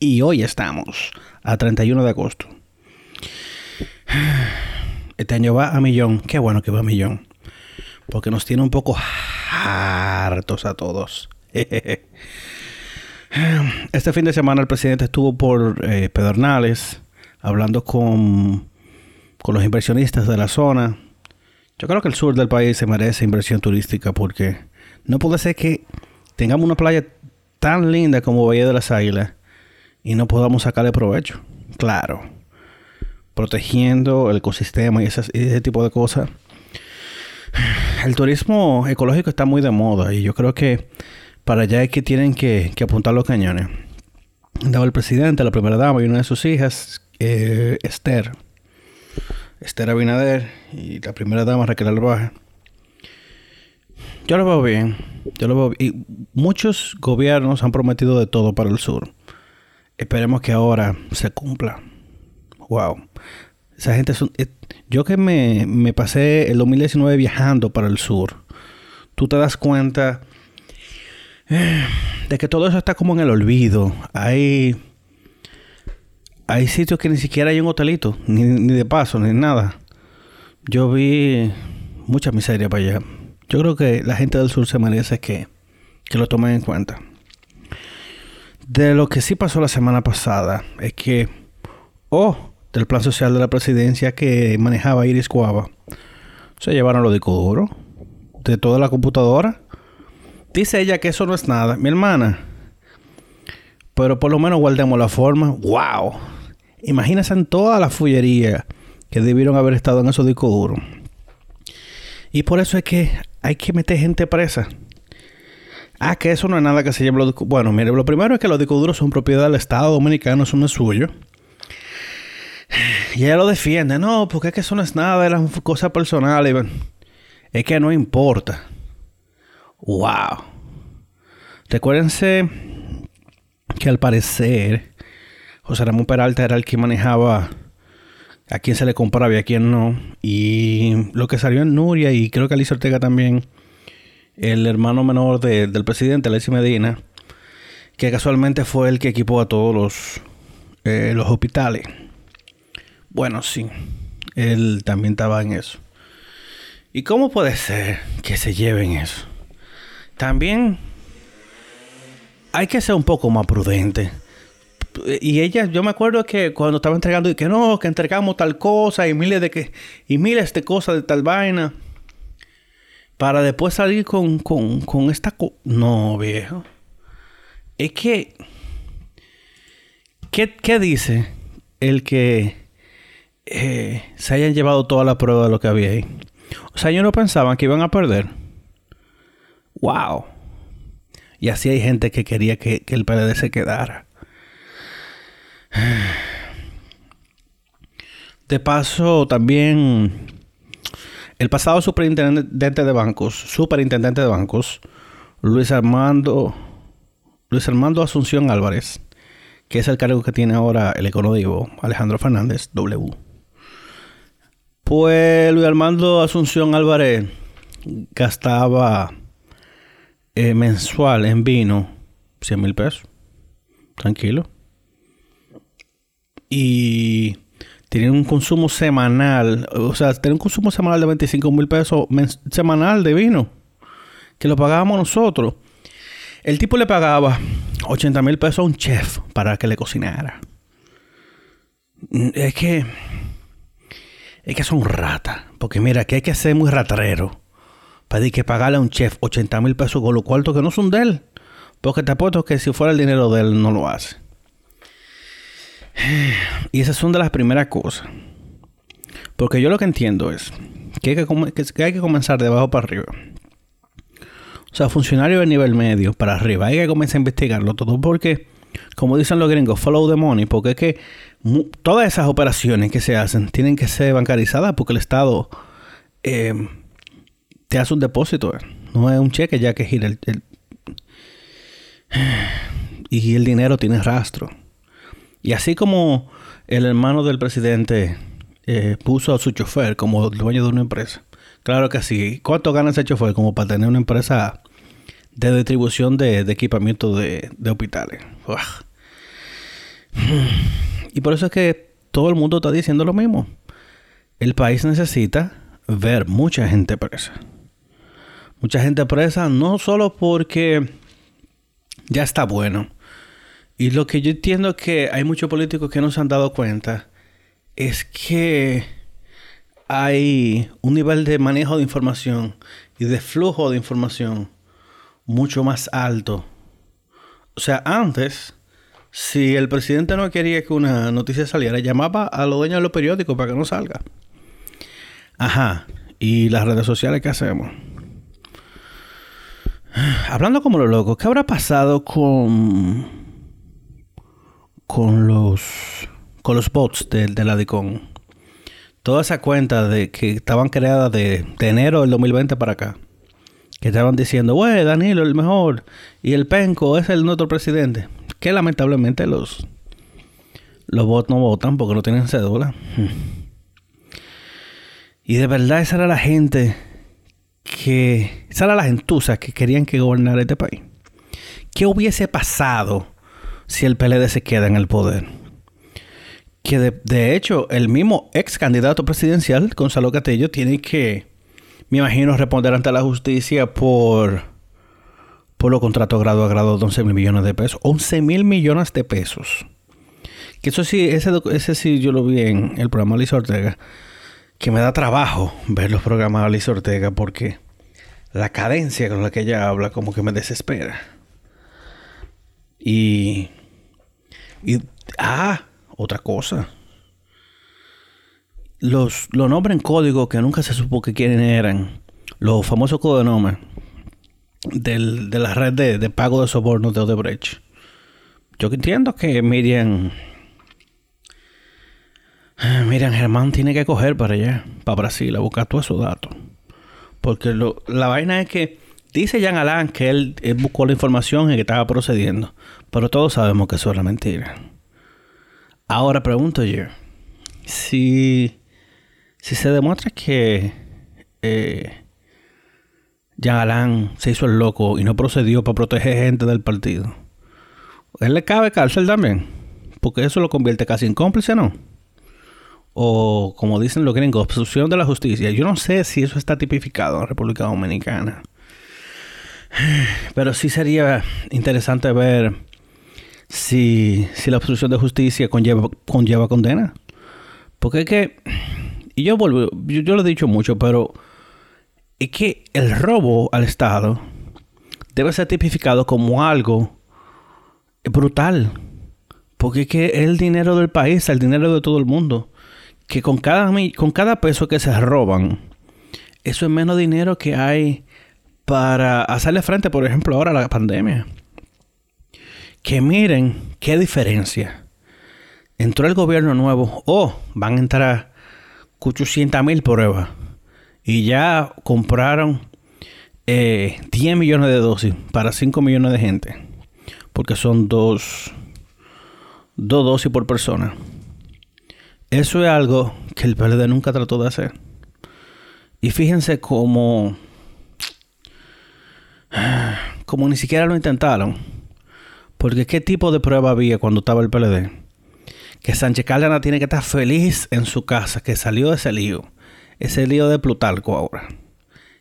Y hoy estamos a 31 de agosto. Este año va a millón. Qué bueno que va a millón. Porque nos tiene un poco hartos a todos. Este fin de semana el presidente estuvo por eh, Pedernales hablando con, con los inversionistas de la zona. Yo creo que el sur del país se merece inversión turística porque no puede ser que tengamos una playa tan linda como Valle de las Águilas y no podamos sacarle provecho. Claro, protegiendo el ecosistema y, ese tipo de cosas. El turismo ecológico está muy de moda y yo creo que para allá es que tienen que, apuntar los cañones. Daba el presidente, la primera dama y una de sus hijas, eh, Esther. Esther Abinader y la primera dama Raquel Albaje. Yo lo veo bien. Yo lo veo bien. Y muchos gobiernos han prometido de todo para el sur. Esperemos que ahora se cumpla. Wow. Esa gente es eh, Yo que me, me pasé el 2019 viajando para el sur. Tú te das cuenta eh, de que todo eso está como en el olvido. Hay hay sitios que ni siquiera hay un hotelito, ni, de paso, ni nada. Yo vi mucha miseria para allá. Yo creo que la gente del sur se merece que, que lo tomen en cuenta. De lo que sí pasó la semana pasada es que, oh, del plan social de la presidencia que manejaba Iris Cuava, se llevaron los discos duros de toda la computadora. Dice ella que eso no es nada, mi hermana. Pero por lo menos guardemos la forma. ¡Wow! Imagínense en toda la fullería que debieron haber estado en esos discos duros. Y por eso es que hay que meter gente presa. Ah, que eso no es nada que se llame los. Bueno, mire, lo primero es que los discos duros son propiedad del Estado Dominicano, eso no es suyo. Y ella lo defiende. No, porque es que eso no es nada, eran cosas personales. Es que no importa. Wow. Recuérdense que al parecer José Ramón Peralta era el que manejaba a quién se le compraba y a quién no. Y lo que salió en Nuria y creo que Alicia Ortega también, el hermano menor del presidente, Alexis Medina, que casualmente fue el que equipó a todos los, eh, los hospitales. Bueno, sí, él también estaba en eso. ¿Y cómo puede ser que se lleven eso? También hay que ser un poco más prudente y ella, yo me acuerdo que cuando estaba entregando, y que no, que entregamos tal cosa y miles de que, y miles de cosas de tal vaina. Para después salir con, con, con esta No, viejo. Es que. ¿Qué, qué dice el que eh, se hayan llevado toda la prueba de lo que había ahí? O sea, ellos no pensaban que iban a perder. ¡Wow! Y así hay gente que quería que, que el PLD se quedara. De paso, también el pasado superintendente de bancos, superintendente de bancos, Luis Armando, Luis Armando Asunción Álvarez, que es el cargo que tiene ahora el económico Alejandro Fernández, W. Pues Luis Armando Asunción Álvarez gastaba eh, mensual en vino 100 mil pesos. Tranquilo y tienen un consumo semanal, o sea, tienen un consumo semanal de 25 mil pesos semanal de vino, que lo pagábamos nosotros. El tipo le pagaba 80 mil pesos a un chef para que le cocinara. Mm, es que, es que son ratas, porque mira, que hay que ser muy ratrero para que pagarle a un chef 80 mil pesos con lo cuartos que no son de él. Porque te apuesto que si fuera el dinero de él no lo hace. Y esas son de las primeras cosas. Porque yo lo que entiendo es que hay que, comenzar de abajo para arriba. O sea, funcionario de nivel medio para arriba. Hay que comenzar a investigarlo todo porque, como dicen los gringos, follow the money. Porque es que todas esas operaciones que se hacen tienen que ser bancarizadas porque el Estado eh, te hace un depósito. No es un cheque ya que gira el y el dinero tiene rastro. Y así como el hermano del presidente eh, puso a su chofer como dueño de una empresa. Claro que sí. ¿Cuánto gana ese chofer como para tener una empresa de distribución de, equipamiento de, hospitales? Y por eso es que todo el mundo está diciendo lo mismo. El país necesita ver mucha gente presa. Mucha gente presa no solo porque ya está bueno. Y lo que yo entiendo que hay muchos políticos que no se han dado cuenta es que hay un nivel de manejo de información y de flujo de información mucho más alto. O sea, antes, si el presidente no quería que una noticia saliera, llamaba a los dueños de los periódicos para que no salga. Ajá. ¿Y las redes sociales qué hacemos? Hablando como los locos, ¿qué habrá pasado con con los con los bots de, de la DICON? Toda esa cuenta de que estaban creadas de, de enero del 2020 para acá. Que estaban diciendo, güey, Danilo el mejor y el penco es el nuestro presidente. Que lamentablemente los los bots no votan porque no tienen cédula. Y de verdad esa era la gente que... Esa era la gentuza que querían que gobernara este país. ¿Qué hubiese pasado si el PLD se queda en el poder? Que de, hecho el mismo ex candidato presidencial, Gonzalo Catello, tiene que, me imagino, responder ante la justicia por, por los contratos grado a grado de 11 mil millones de pesos. 11 mil millones de pesos. Que eso sí, ese, ese sí yo lo vi en el programa Liz Ortega que me da trabajo ver los programas de Alice Ortega porque la cadencia con la que ella habla como que me desespera. Y... Y... Ah, otra cosa. Los, los nombres en código que nunca se supo que quieren eran. Los famosos codenomes del, de la red de, de pago de sobornos de Odebrecht. Yo entiendo que Miriam Miren, Germán tiene que coger para allá, para Brasil, a buscar todos esos datos. Porque la vaina es que dice Jean Alain que él, buscó la información y que estaba procediendo. Pero todos sabemos que eso es la mentira. Ahora pregunto yo, si, si se demuestra que eh, Alain se hizo el loco y no procedió para proteger gente del partido, ¿él le cabe cárcel también? Porque eso lo convierte casi en cómplice, ¿no? o como dicen los gringos, obstrucción de la justicia. Yo no sé si eso está tipificado en República Dominicana. Pero sí sería interesante ver si, la obstrucción de justicia conlleva, conlleva condena. Porque es que, y yo yo, lo he dicho mucho, pero es que el robo al Estado debe ser tipificado como algo brutal. Porque es que es el dinero del país, el dinero de todo el mundo que con cada, con cada peso que se roban, eso es menos dinero que hay para hacerle frente, por ejemplo, ahora a la pandemia. Que miren qué diferencia. Entró el gobierno nuevo, oh, van a entrar 800 mil pruebas. Y ya compraron 10 eh, millones de dosis para 5 millones de gente. Porque son dos, dos dosis por persona. Eso es algo que el PLD nunca trató de hacer. Y fíjense cómo... Como ni siquiera lo intentaron. Porque qué tipo de prueba había cuando estaba el PLD. Que Sánchez Cárdenas tiene que estar feliz en su casa, que salió de ese lío. Ese lío de Plutarco ahora.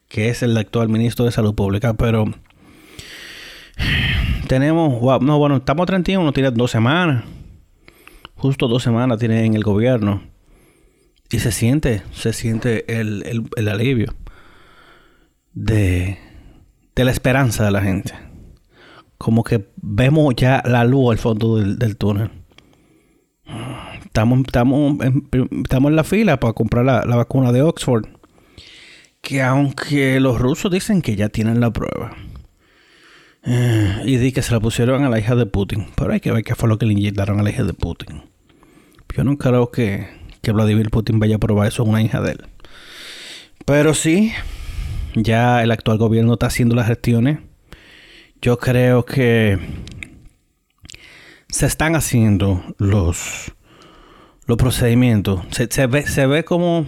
Que es el actual ministro de Salud Pública. Pero... Tenemos... no, bueno, estamos 31, tiene dos semanas justo dos semanas tiene en el gobierno y se siente, se siente el, el, alivio de, de, la esperanza de la gente. Como que vemos ya la luz al fondo del, túnel. Estamos, estamos, en, estamos en la fila para comprar la, la vacuna de Oxford. Que aunque los rusos dicen que ya tienen la prueba. Eh, y di que se la pusieron a la hija de Putin. Pero hay que ver qué fue lo que le inyectaron a la hija de Putin. Yo no creo que, que Vladimir Putin vaya a probar eso a una hija de él. Pero sí, ya el actual gobierno está haciendo las gestiones. Yo creo que se están haciendo los, los procedimientos. Se, ve, se ve como,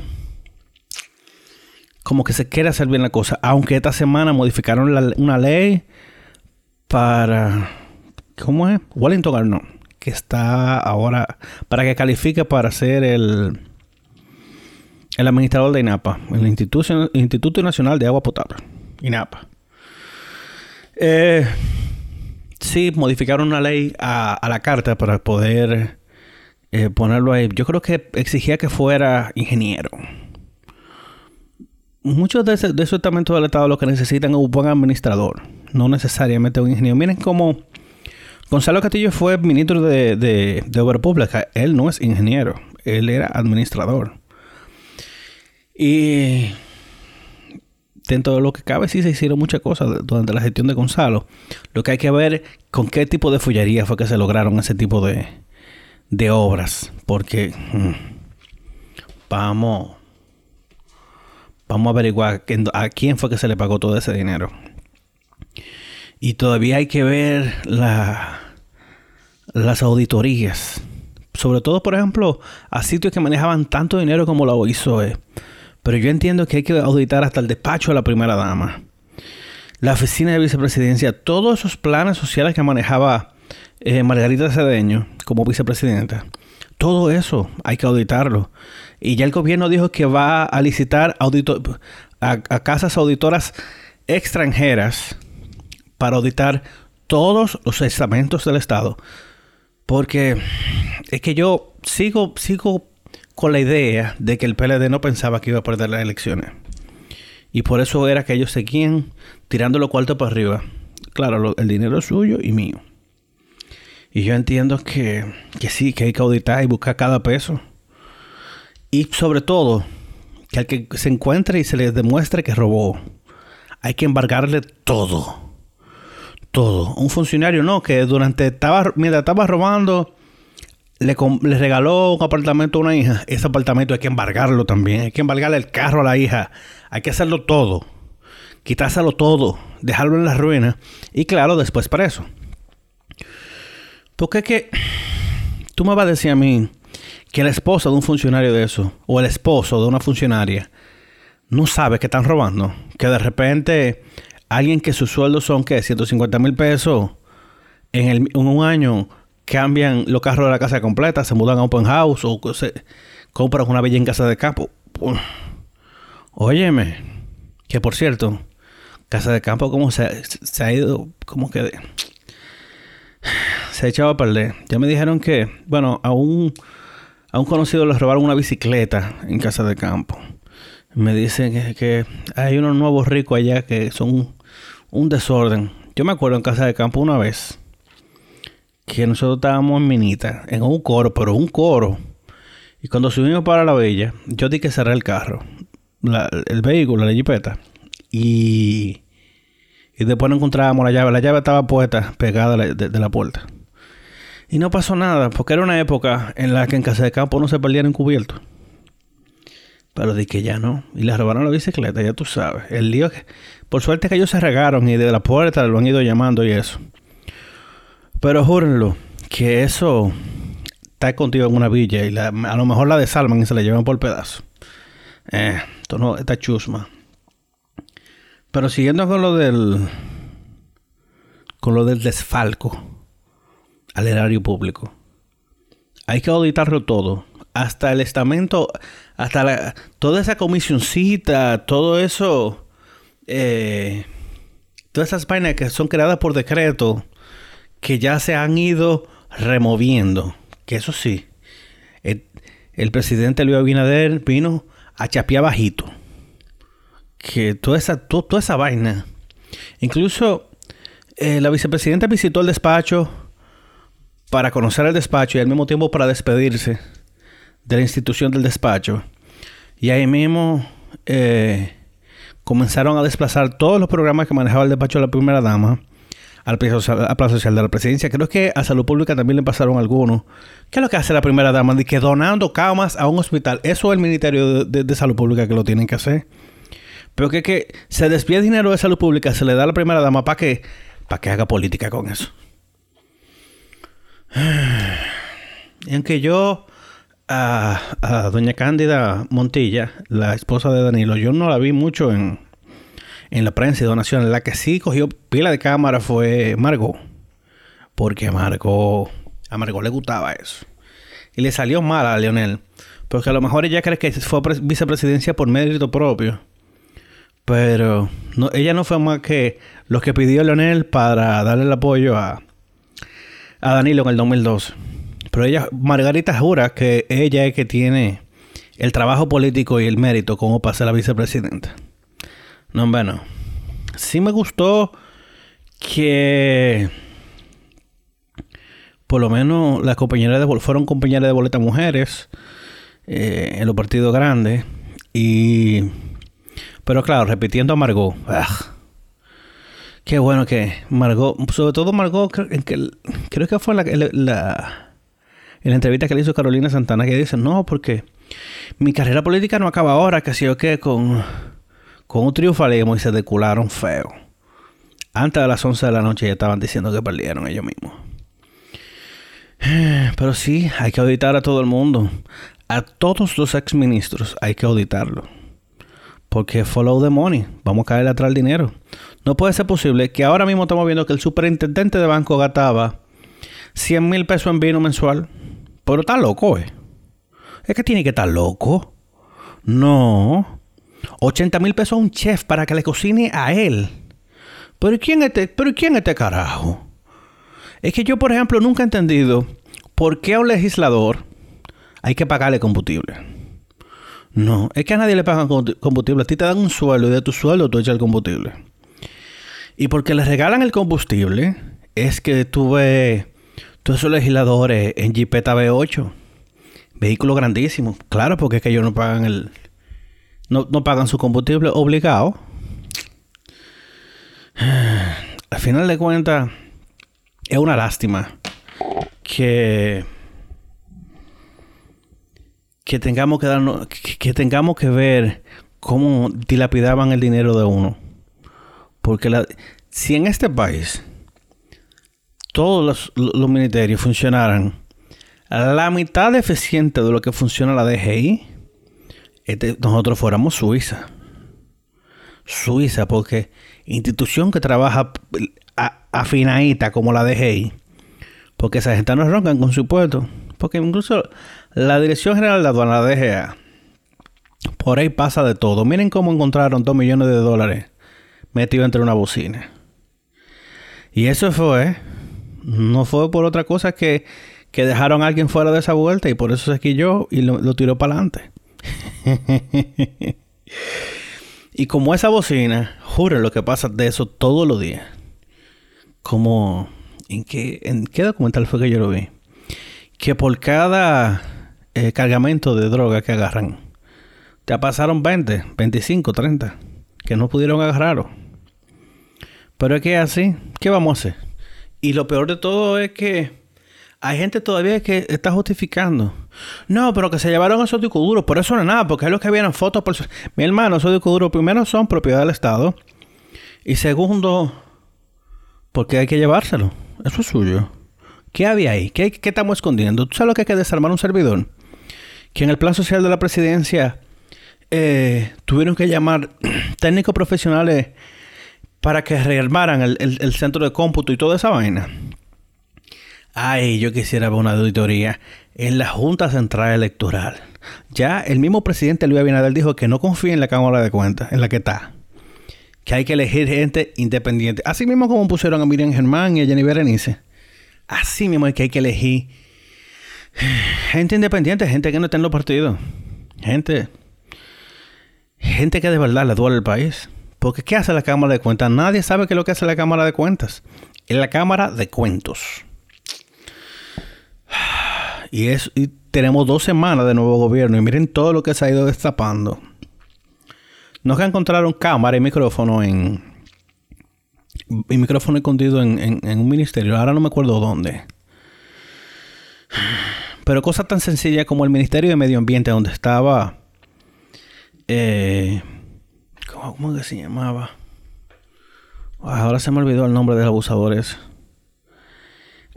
como que se quiere hacer bien la cosa. Aunque esta semana modificaron una ley para... ¿Cómo es? Wellington Arnold que está ahora, para que califique para ser el, el administrador de INAPA, el Instituto, Instituto Nacional de Agua Potable, INAPA. Eh, sí, modificaron una ley a, la carta para poder eh, ponerlo ahí. Yo creo que exigía que fuera ingeniero. Muchos de, esos estamentos del Estado lo que necesitan es un buen administrador, no necesariamente un ingeniero. Miren cómo Gonzalo Castillo fue ministro de, de, de Obra Pública. Él no es ingeniero, él era administrador. Y dentro de lo que cabe, sí se hicieron muchas cosas durante la gestión de Gonzalo. Lo que hay que ver con qué tipo de fullería fue que se lograron ese tipo de, de obras. Porque mm, vamos, vamos a averiguar a quién fue que se le pagó todo ese dinero. Y todavía hay que ver la, las auditorías. Sobre todo, por ejemplo, a sitios que manejaban tanto dinero como la OISOE. Pero yo entiendo que hay que auditar hasta el despacho de la primera dama. La oficina de vicepresidencia, todos esos planes sociales que manejaba eh, Margarita Cedeño como vicepresidenta. Todo eso hay que auditarlo. Y ya el gobierno dijo que va a licitar a, a casas auditoras extranjeras para auditar todos los estamentos del Estado. Porque es que yo sigo, sigo con la idea de que el PLD no pensaba que iba a perder las elecciones. Y por eso era que ellos seguían tirando los cuartos para arriba. Claro, el dinero es suyo y mío. Y yo entiendo que, que sí, que hay que auditar y buscar cada peso. Y sobre todo, que al que se encuentre y se le demuestre que robó, hay que embargarle todo todo. Un funcionario no, que durante estaba, mientras estaba robando, le, regaló un apartamento a una hija. Ese apartamento hay que embargarlo también. Hay que embargarle el carro a la hija. Hay que hacerlo todo. Quitárselo todo. Dejarlo en la ruina. Y claro, después preso. Porque es que tú me vas a decir a mí que la esposa de un funcionario de eso, o el esposo de una funcionaria, no sabe que están robando. Que de repente alguien que sus sueldos son, ¿qué? 150 mil pesos. En, un año cambian los carros de la casa completa, se mudan a open house o se compran una bella en casa de campo. Óyeme, que por cierto, casa de campo como se, ha ido, como que se ha echado a perder. Ya me dijeron que, bueno, a un, a un conocido le robaron una bicicleta en casa de campo. Me dicen que hay unos nuevos ricos allá que son un desorden. Yo me acuerdo en casa de campo una vez que nosotros estábamos en Minita, en un coro, pero un coro. Y cuando subimos para la villa, yo di que cerrar el carro, el vehículo, la jipeta. Y, y después no encontrábamos la llave. La llave estaba puesta, pegada de, la puerta. Y no pasó nada, porque era una época en la que en casa de campo no se perdían encubiertos. Pero di que ya no. Y le robaron la bicicleta, ya tú sabes. El lío que por suerte que ellos se regaron y de la puerta lo han ido llamando y eso. Pero júrenlo, que eso está contigo en una villa y a lo mejor la desalman y se la llevan por pedazo. Eh, esto no, está chusma. Pero siguiendo con lo del. con lo del desfalco al erario público. Hay que auditarlo todo. Hasta el estamento, hasta la, toda esa comisioncita, todo eso eh, todas esas vainas que son creadas por decreto, que ya se han ido removiendo. Que eso sí, el, presidente Luis Abinader vino a chapear bajito. Que toda esa, toda esa vaina. Incluso eh, la vicepresidenta visitó el despacho para conocer el despacho y al mismo tiempo para despedirse de la institución del despacho. Y ahí mismo eh, comenzaron a desplazar todos los programas que manejaba el despacho de la primera dama al Plazo Social de la Presidencia. Creo que a Salud Pública también le pasaron algunos. ¿Qué es lo que hace la primera dama? De que donando camas a un hospital. Eso es el Ministerio de, Salud Pública que lo tienen que hacer. Pero que, que se despide dinero de salud pública, se le da a la primera dama para que, para que haga política con eso. Y aunque yo a, doña Cándida Montilla, la esposa de Danilo, yo no la vi mucho en, en la prensa y donaciones. La que sí cogió pila de cámara fue Margot. Porque Margot A Margot le gustaba eso. Y le salió mal a Leonel. Porque a lo mejor ella cree que fue vicepresidencia por mérito propio. Pero ella no fue más que lo que pidió Leonel para darle el apoyo a, a Danilo en el 2012. Pero ella, Margarita jura que ella es que tiene el trabajo político y el mérito como para ser la vicepresidenta. No, bueno. Sí me gustó que por lo menos las compañeras de fueron compañeras de boleta mujeres eh, en los partidos grandes y pero claro repitiendo a Margot qué bueno que Margot sobre todo Margot creo que fue la, la, en la entrevista que le hizo Carolina Santana que dice no porque mi carrera política no acaba ahora que si yo que con con un triunfalismo y se decularon feo antes de las 11 de la noche ya estaban diciendo que perdieron ellos mismos pero sí, hay que auditar a todo el mundo. A todos los exministros hay que auditarlo. Porque follow the money. Vamos a caerle atrás el dinero. No puede ser posible que ahora mismo estamos viendo que el superintendente de banco gastaba 100 mil pesos en vino mensual. Pero está loco, ¿eh? Es que tiene que estar loco. No. 80 mil pesos a un chef para que le cocine a él. ¿Pero quién es este, pero quién es este carajo? Es que yo, por ejemplo, nunca he entendido por qué a un legislador hay que pagarle combustible. No, es que a nadie le pagan combustible. A ti te dan un sueldo y de tu sueldo tú echas el combustible. Y porque les regalan el combustible, es que tuve todos esos legisladores en Jeepeta B8. Vehículos grandísimos. Claro, porque es que ellos no pagan el. No, no pagan su combustible obligado. Al final de cuentas es una lástima que que tengamos que darnos que, tengamos que ver cómo dilapidaban el dinero de uno porque si en este país todos los, ministerios funcionaran la mitad eficiente de lo que funciona la DGI este, nosotros fuéramos Suiza Suiza porque institución que trabaja afinadita como la DGI. Porque esa gente no roncan con su puesto. Porque incluso la Dirección General de Aduana, la DGA, por ahí pasa de todo. Miren cómo encontraron 2 millones de dólares metidos entre una bocina. Y eso fue, no fue por otra cosa que, que dejaron a alguien fuera de esa vuelta y por eso se quilló y lo tiró para adelante. y como esa bocina, jure lo que pasa de eso todos los días como en qué, en qué documental fue que yo lo vi que por cada eh, cargamento de droga que agarran te pasaron 20, 25, 30 que no pudieron agarrarlo. Pero es que así, ¿qué vamos a hacer? Y lo peor de todo es que hay gente todavía que está justificando. No, pero que se llevaron esos discos duros. Por eso no es nada, porque es lo que vieron fotos. Por... Mi hermano, esos discos duros primero son propiedad del Estado. Y segundo, porque hay que llevárselo. Eso es suyo. ¿Qué había ahí? ¿Qué, estamos escondiendo? ¿Tú sabes lo que hay que desarmar un servidor? Que en el plan social de la presidencia eh, tuvieron que llamar técnicos profesionales para que rearmaran el, centro de cómputo y toda esa vaina. Ay, yo quisiera ver una auditoría en la Junta Central Electoral. Ya el mismo presidente Luis Abinader dijo que no confía en la Cámara de Cuentas, en la que está que hay que elegir gente independiente. Así mismo como pusieron a Miriam Germán y a Jenny Berenice. Así mismo es que hay que elegir gente independiente, gente que no está en los partidos. Gente, gente que de verdad le duele el país. Porque ¿qué hace la Cámara de Cuentas? Nadie sabe qué es lo que hace la Cámara de Cuentas. Es la Cámara de Cuentos. Y, es, y tenemos dos semanas de nuevo gobierno. Y miren todo lo que se ha ido destapando. No que encontraron cámara y micrófono en. Y micrófono escondido en, un ministerio. Ahora no me acuerdo dónde. Pero cosas tan sencillas como el Ministerio de Medio Ambiente, donde estaba. Eh, ¿cómo, ¿Cómo que se llamaba? Ahora se me olvidó el nombre de los abusadores.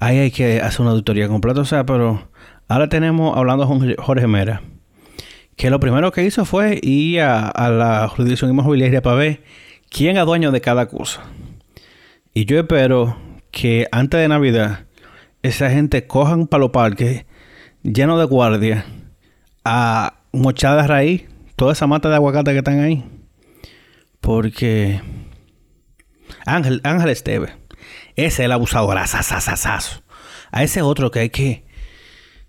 Ahí hay que hacer una auditoría completa. O sea, pero ahora tenemos hablando con Jorge Mera que lo primero que hizo fue ir a, la jurisdicción inmobiliaria para ver quién es dueño de cada cosa. Y yo espero que antes de Navidad esa gente cojan para los parques llenos de guardia a mochar raíz toda esa mata de aguacate que están ahí. Porque Ángel, Ángel Esteve, ese es el abusador, A ese otro que hay que.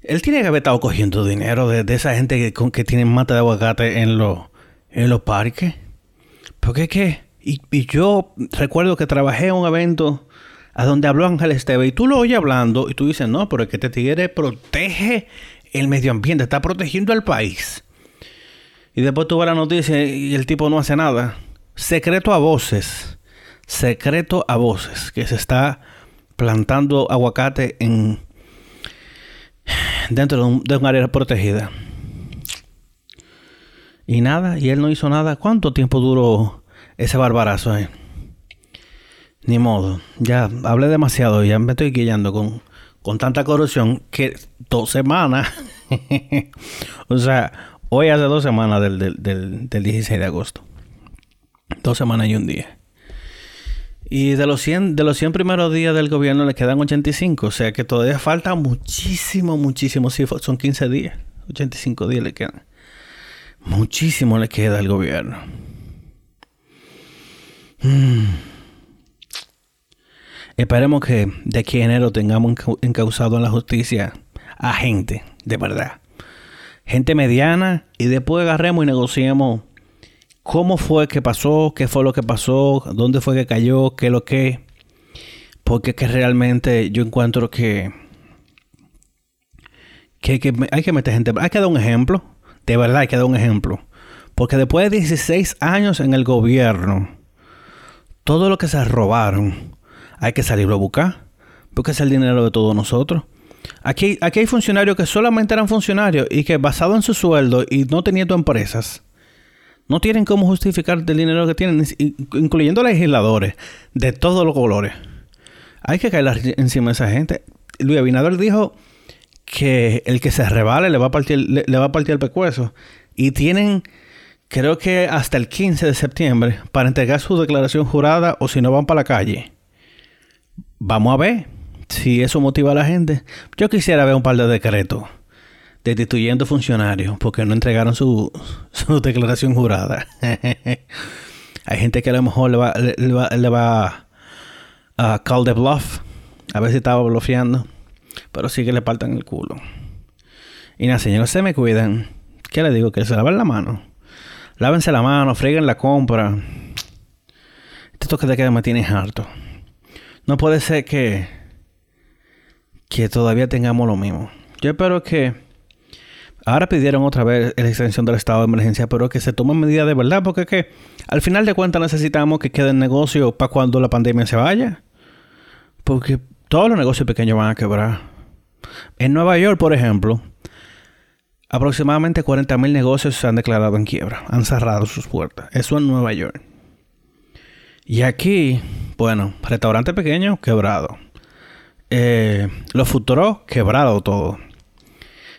Él tiene que haber estado cogiendo dinero de, esa gente que, que tiene mata de aguacate en, los en los parques. Porque es que. Y, y, yo recuerdo que trabajé en un evento a donde habló Ángel Esteve y tú lo oyes hablando y tú dices, no, pero es que este tigre protege el medio ambiente, está protegiendo al país. Y después tú ves la noticia y el tipo no hace nada. Secreto a voces. Secreto a voces. Que se está plantando aguacate en dentro de un, área protegida. Y nada, y él no hizo nada. ¿Cuánto tiempo duró ese barbarazo ahí? Ni modo. Ya hablé demasiado. Ya me estoy guiando con, con tanta corrupción que dos semanas. o sea, Hoy hace dos semanas del, del, 16 de agosto. Dos semanas y un día. Y de los 100, de los 100 primeros días del gobierno le quedan 85. O sea que todavía falta muchísimo, muchísimo. Sí, son 15 días. 85 días le quedan. Muchísimo le queda al gobierno. Hmm. Esperemos que de aquí enero tengamos encausado en la justicia a gente, de verdad gente mediana y después agarremos y negociemos cómo fue que pasó, qué fue lo que pasó, dónde fue que cayó, qué lo que. Porque que realmente yo encuentro que, que, que hay que meter gente. Hay que dar un ejemplo. De verdad hay que dar un ejemplo. Porque después de 16 años en el gobierno, todo lo que se robaron, hay que salirlo a buscar. Porque es el dinero de todos nosotros. Aquí, aquí hay funcionarios que solamente eran funcionarios y que basado en su sueldo y no teniendo empresas, no tienen cómo justificar el dinero que tienen, incluyendo legisladores de todos los colores. Hay que caer encima de esa gente. Luis Abinader dijo que el que se revale le va a partir, le, va a partir el pecueso. Y tienen, creo que hasta el 15 de septiembre, para entregar su declaración jurada o si no van para la calle. Vamos a ver si eso motiva a la gente, yo quisiera ver un par de decretos destituyendo funcionarios porque no entregaron su, su declaración jurada. Hay gente que a lo mejor le va, le, va, a call the bluff, a ver si estaba bloqueando, pero sí que le partan el culo. Y nada, señores, se me cuidan. ¿Qué le digo? Que se laven la mano. Lávense la mano, freguen la compra. Esto que te queda me tiene harto. No puede ser que que todavía tengamos lo mismo. Yo espero que ahora pidieron otra vez la extensión del estado de emergencia, pero que se tomen medidas de verdad, porque que al final de cuentas necesitamos que quede el negocio para cuando la pandemia se vaya. Porque todos los negocios pequeños van a quebrar. En Nueva York, por ejemplo, aproximadamente 40.000 negocios se han declarado en quiebra, han cerrado sus puertas. Eso en Nueva York. Y aquí, bueno, restaurante pequeño quebrado. Eh, los futuros quebrado todo.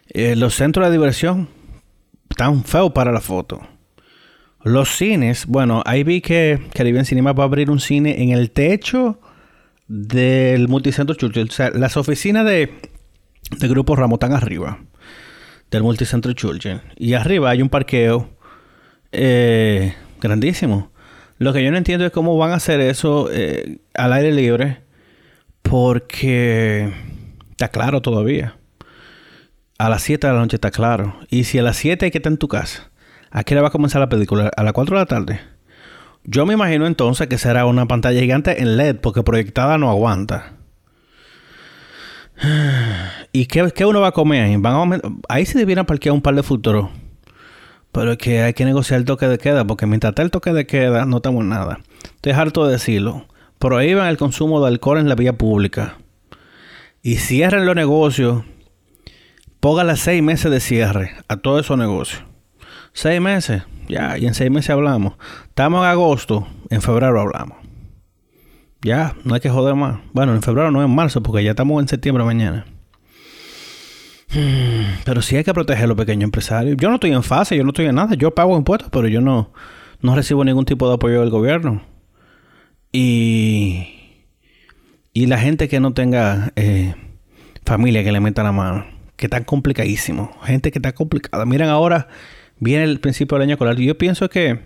Eh, los centros de diversión están feos para la foto. Los cines, bueno, ahí vi que Caribbean Cinema va a abrir un cine en el techo del multicentro Churchill. O sea, las oficinas de, de Grupo Ramos están arriba del multicentro Churchill. Y arriba hay un parqueo eh, grandísimo. Lo que yo no entiendo es cómo van a hacer eso al aire libre porque está claro todavía. A las 7 de la noche está claro. Y si a las 7 hay que estar en tu casa, ¿a qué hora va a comenzar la película? ¿A las 4 de la tarde? Yo me imagino entonces que será una pantalla gigante en LED, porque proyectada no aguanta. ¿Y qué, uno va a comer ahí? Van ahí se debiera parquear un par de futuros. Pero es que hay que negociar el toque de queda, porque mientras está el toque de queda, no tenemos nada. Estoy harto de decirlo prohíban el consumo de alcohol en la vía pública y cierren los negocios, las seis meses de cierre a todos esos negocios. Seis meses, ya, y en seis meses hablamos. Estamos en agosto, en febrero hablamos. Ya, no hay que joder más. Bueno, en febrero no en marzo, porque ya estamos en septiembre mañana. Pero sí hay que proteger a los pequeños empresarios. Yo no estoy en fase, yo no estoy en nada. Yo pago impuestos, pero yo no, no recibo ningún tipo de apoyo del gobierno. Y, y la gente que no tenga eh, familia que le metan la mano. Que tan complicadísimo. Gente que está complicada. Miren ahora, viene el principio del año escolar. Yo pienso que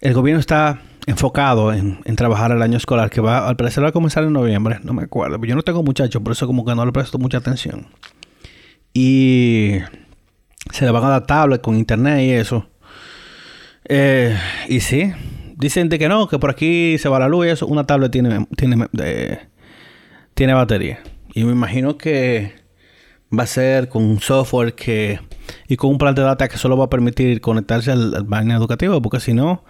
el gobierno está enfocado en, trabajar el año escolar, que va, al parecer va a comenzar en noviembre, no me acuerdo. Yo no tengo muchachos, por eso como que no le presto mucha atención. Y se le van a dar tablets con internet y eso. Eh, y sí, dicen de que no, que por aquí se va la luz y eso. Una tablet tiene, tiene, tiene batería. Y me imagino que va a ser con un software que y con un plan de data que solo va a permitir conectarse al, al educativo, porque si no,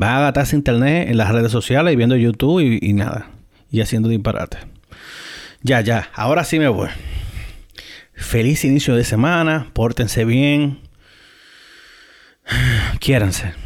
va a gastarse internet en las redes sociales y viendo YouTube y, nada. Y haciendo disparate. Ya, ya, ahora sí me voy. Feliz inicio de semana, pórtense bien. Quiéranse.